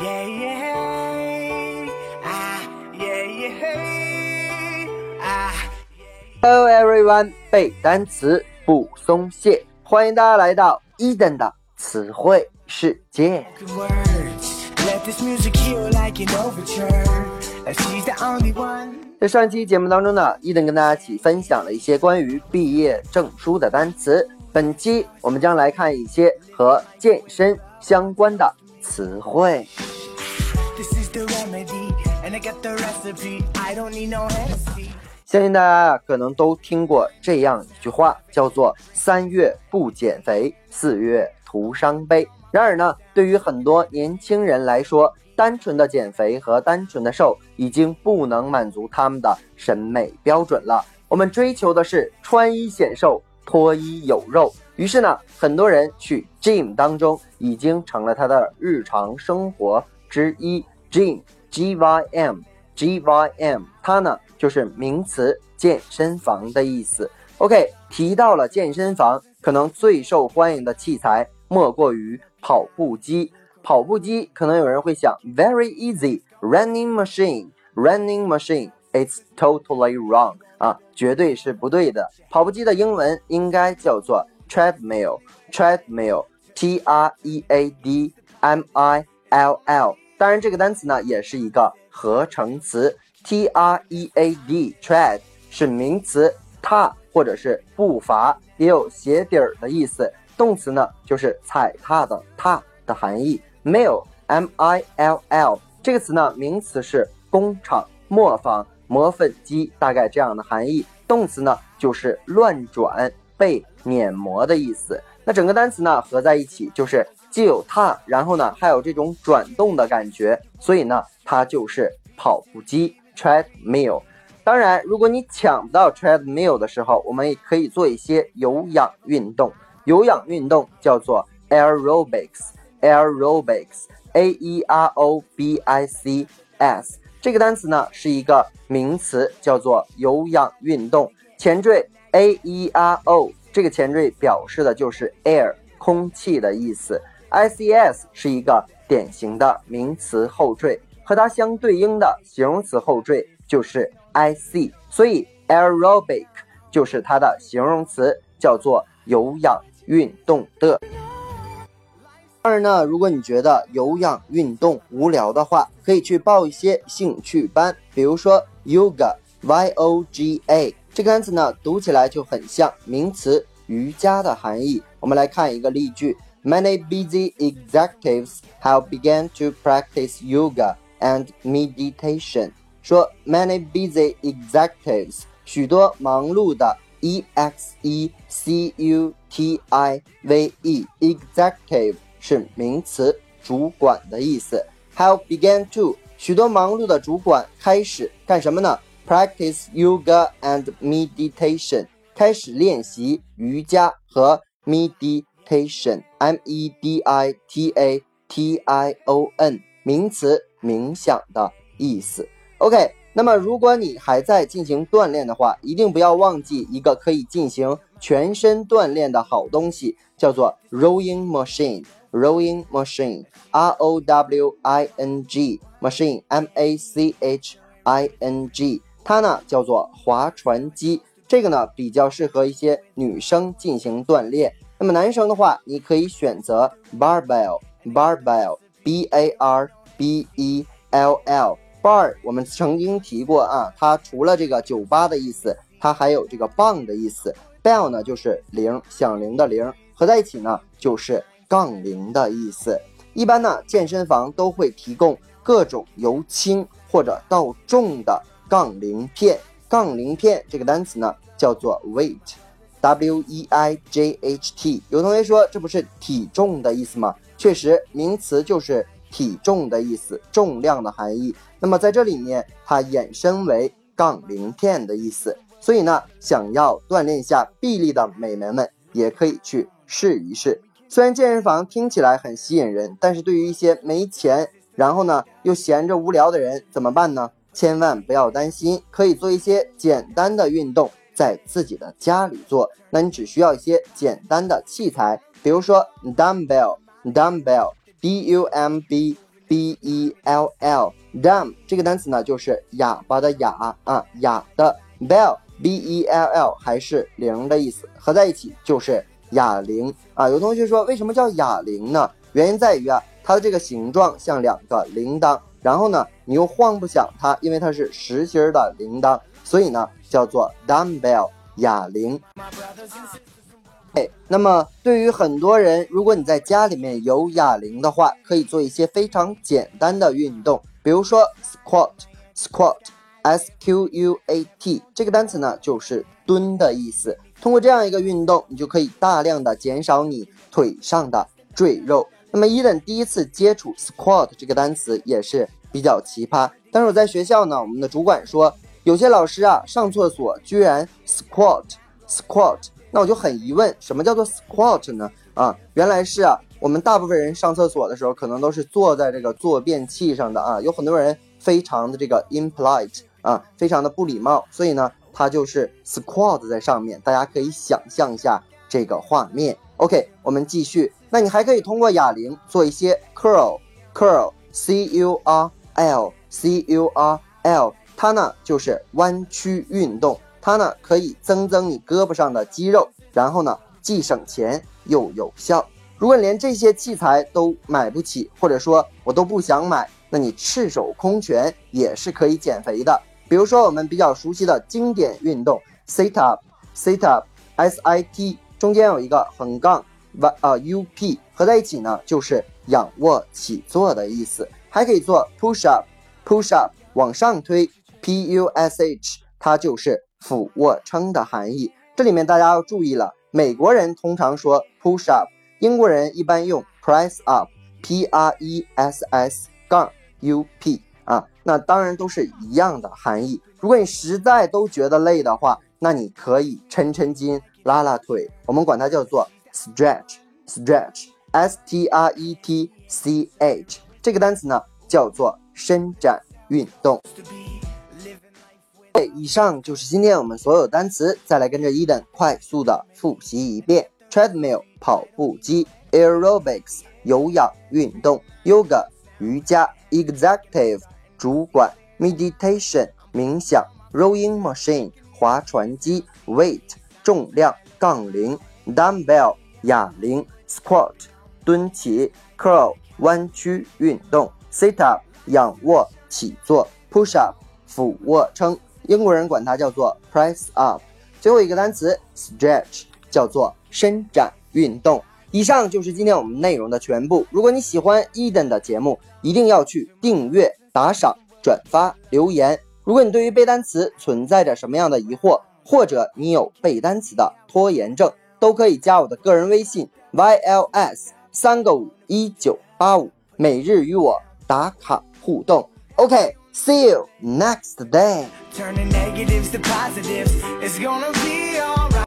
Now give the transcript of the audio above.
yeah yeah，hello everyone，背单词不松懈，欢迎大家来到 Eden 的词汇世界。在上期节目当中呢，伊登跟大家一起分享了一些关于毕业证书的单词。本期我们将来看一些和健身相关的词汇。This is the remedy, and I got the recipe. I don't need no Hennessy. 相信大家，可能都听过这样一句话，叫做“三月不减肥，四月徒伤悲”。然而呢，对于很多年轻人来说，单纯的减肥和单纯的瘦已经不能满足他们的审美标准了。我们追求的是穿衣显瘦，脱衣有肉。于是呢，很多人去 gym 当中已经成了他的日常生活之一。gym G Y M G Y M，它呢就是名词健身房的意思。OK，提到了健身房，可能最受欢迎的器材莫过于跑步机。跑步机可能有人会想，very easy running machine，running machine，it's totally wrong 啊，绝对是不对的。跑步机的英文应该叫做 treadmill，treadmill，T R E A D M I L L。当然，这个单词呢也是一个合成词，T R E A D，tread 是名词，踏或者是步伐，也有鞋底儿的意思。动词呢就是踩踏的踏的含义。mill M I L L 这个词呢，名词是工厂、磨坊、磨粉机，大概这样的含义。动词呢就是乱转、被碾磨的意思。那整个单词呢合在一起就是既有踏，然后呢还有这种转动的感觉，所以呢它就是跑步机 treadmill。当然，如果你抢不到 treadmill 的时候，我们也可以做一些有氧运动。有氧运动叫做 aerobics，aerobics，a e r o b i c s。这个单词呢是一个名词，叫做有氧运动。前缀 a e r o，这个前缀表示的就是 air 空气的意思。I c s 是一个典型的名词后缀，和它相对应的形容词后缀就是 i c，所以 aerobic 就是它的形容词，叫做有氧运动的。当然呢，如果你觉得有氧运动无聊的话，可以去报一些兴趣班，比如说 yoga，y o g a 这个单词呢，读起来就很像名词瑜伽的含义。我们来看一个例句 ：Many busy executives have begun to practice yoga and meditation。说 many busy executives，许多忙碌的 e x e c u t i v e executive 是名词，主管的意思。Have begun to 许多忙碌的主管开始干什么呢？Practice yoga and meditation 开始练习瑜伽和 Meditation，m e d i t a t i o n 名词，冥想的意思。OK，那么如果你还在进行锻炼的话，一定不要忘记一个可以进行全身锻炼的好东西，叫做 rowing machine。rowing machine，r o w i n g machine，m a c h i n g，它呢叫做划船机。这个呢比较适合一些女生进行锻炼。那么男生的话，你可以选择 barbell，barbell，b a r b e l l。bar 我们曾经提过啊，它除了这个酒吧的意思，它还有这个棒的意思。bell 呢就是铃，响铃的铃，合在一起呢就是杠铃的意思。一般呢，健身房都会提供各种由轻或者到重的杠铃片。杠铃片这个单词呢叫做 weight W e i j h t，。有同学说这不是体重的意思吗？确实，名词就是体重的意思，重量的含义。那么在这里面，它衍生为杠铃片的意思。所以呢，想要锻炼一下臂力的美眉们，也可以去试一试。虽然健身房听起来很吸引人，但是对于一些没钱，然后呢又闲着无聊的人怎么办呢？千万不要担心，可以做一些简单的运动，在自己的家里做。那你只需要一些简单的器材，比如说 dumbbell，dumbbell，d u m b b e l l dumb 这个单词呢就是哑巴的哑啊哑的 bell b e l l 还是铃的意思，合在一起就是哑铃啊。有同学说为什么叫哑铃呢？原因在于啊它的这个形状像两个铃铛，然后呢你又晃不响它，因为它是实心的铃铛，所以呢叫做 dumbbell 哑铃。哎，那么对于很多人，如果你在家里面有哑铃的话，可以做一些非常简单的运动，比如说 squat，squat，s q u a t 这个单词呢就是蹲的意思。通过这样一个运动，你就可以大量的减少你腿上的赘肉。那么伊登第一次接触 squat 这个单词也是比较奇葩，但是我在学校呢，我们的主管说，有些老师啊上厕所居然 squat，squat。那我就很疑问，什么叫做 squat 呢？啊，原来是啊，我们大部分人上厕所的时候，可能都是坐在这个坐便器上的啊，有很多人非常的这个 impolite 啊，非常的不礼貌，所以呢，他就是 squat 在上面，大家可以想象一下这个画面。OK，我们继续。那你还可以通过哑铃做一些 curl，curl，c u r l，c u r l，它呢就是弯曲运动。它呢可以增增你胳膊上的肌肉，然后呢既省钱又有效。如果连这些器材都买不起，或者说我都不想买，那你赤手空拳也是可以减肥的。比如说我们比较熟悉的经典运动 sit up，sit up，s i t 中间有一个横杠 y 啊 u p 合在一起呢就是仰卧起坐的意思。还可以做 push up，push up 往上推 p u s h 它就是。俯卧撑的含义，这里面大家要注意了。美国人通常说 push up，英国人一般用 press up，p r e s s 杠 u p 啊，那当然都是一样的含义。如果你实在都觉得累的话，那你可以抻抻筋、拉拉腿，我们管它叫做 stretch，stretch，s t r e t c h 这个单词呢叫做伸展运动。以上就是今天我们所有单词，再来跟着伊登快速的复习一遍：treadmill 跑步机，aerobics 有氧运动，yoga 瑜伽，executive 主管，meditation 冥想，rowing machine 划船机，weight 重量杠铃，dumbbell 哑铃，squat 蹲起，curl 弯曲运动，sit up 仰卧起坐，push up 俯卧撑。英国人管它叫做 press up。最后一个单词 stretch 叫做伸展运动。以上就是今天我们内容的全部。如果你喜欢 Eden 的节目，一定要去订阅、打赏、转发、留言。如果你对于背单词存在着什么样的疑惑，或者你有背单词的拖延症，都可以加我的个人微信 yls 三个五一九八五，每日与我打卡互动。OK。See you next day. Turning negatives to positives. It's gonna be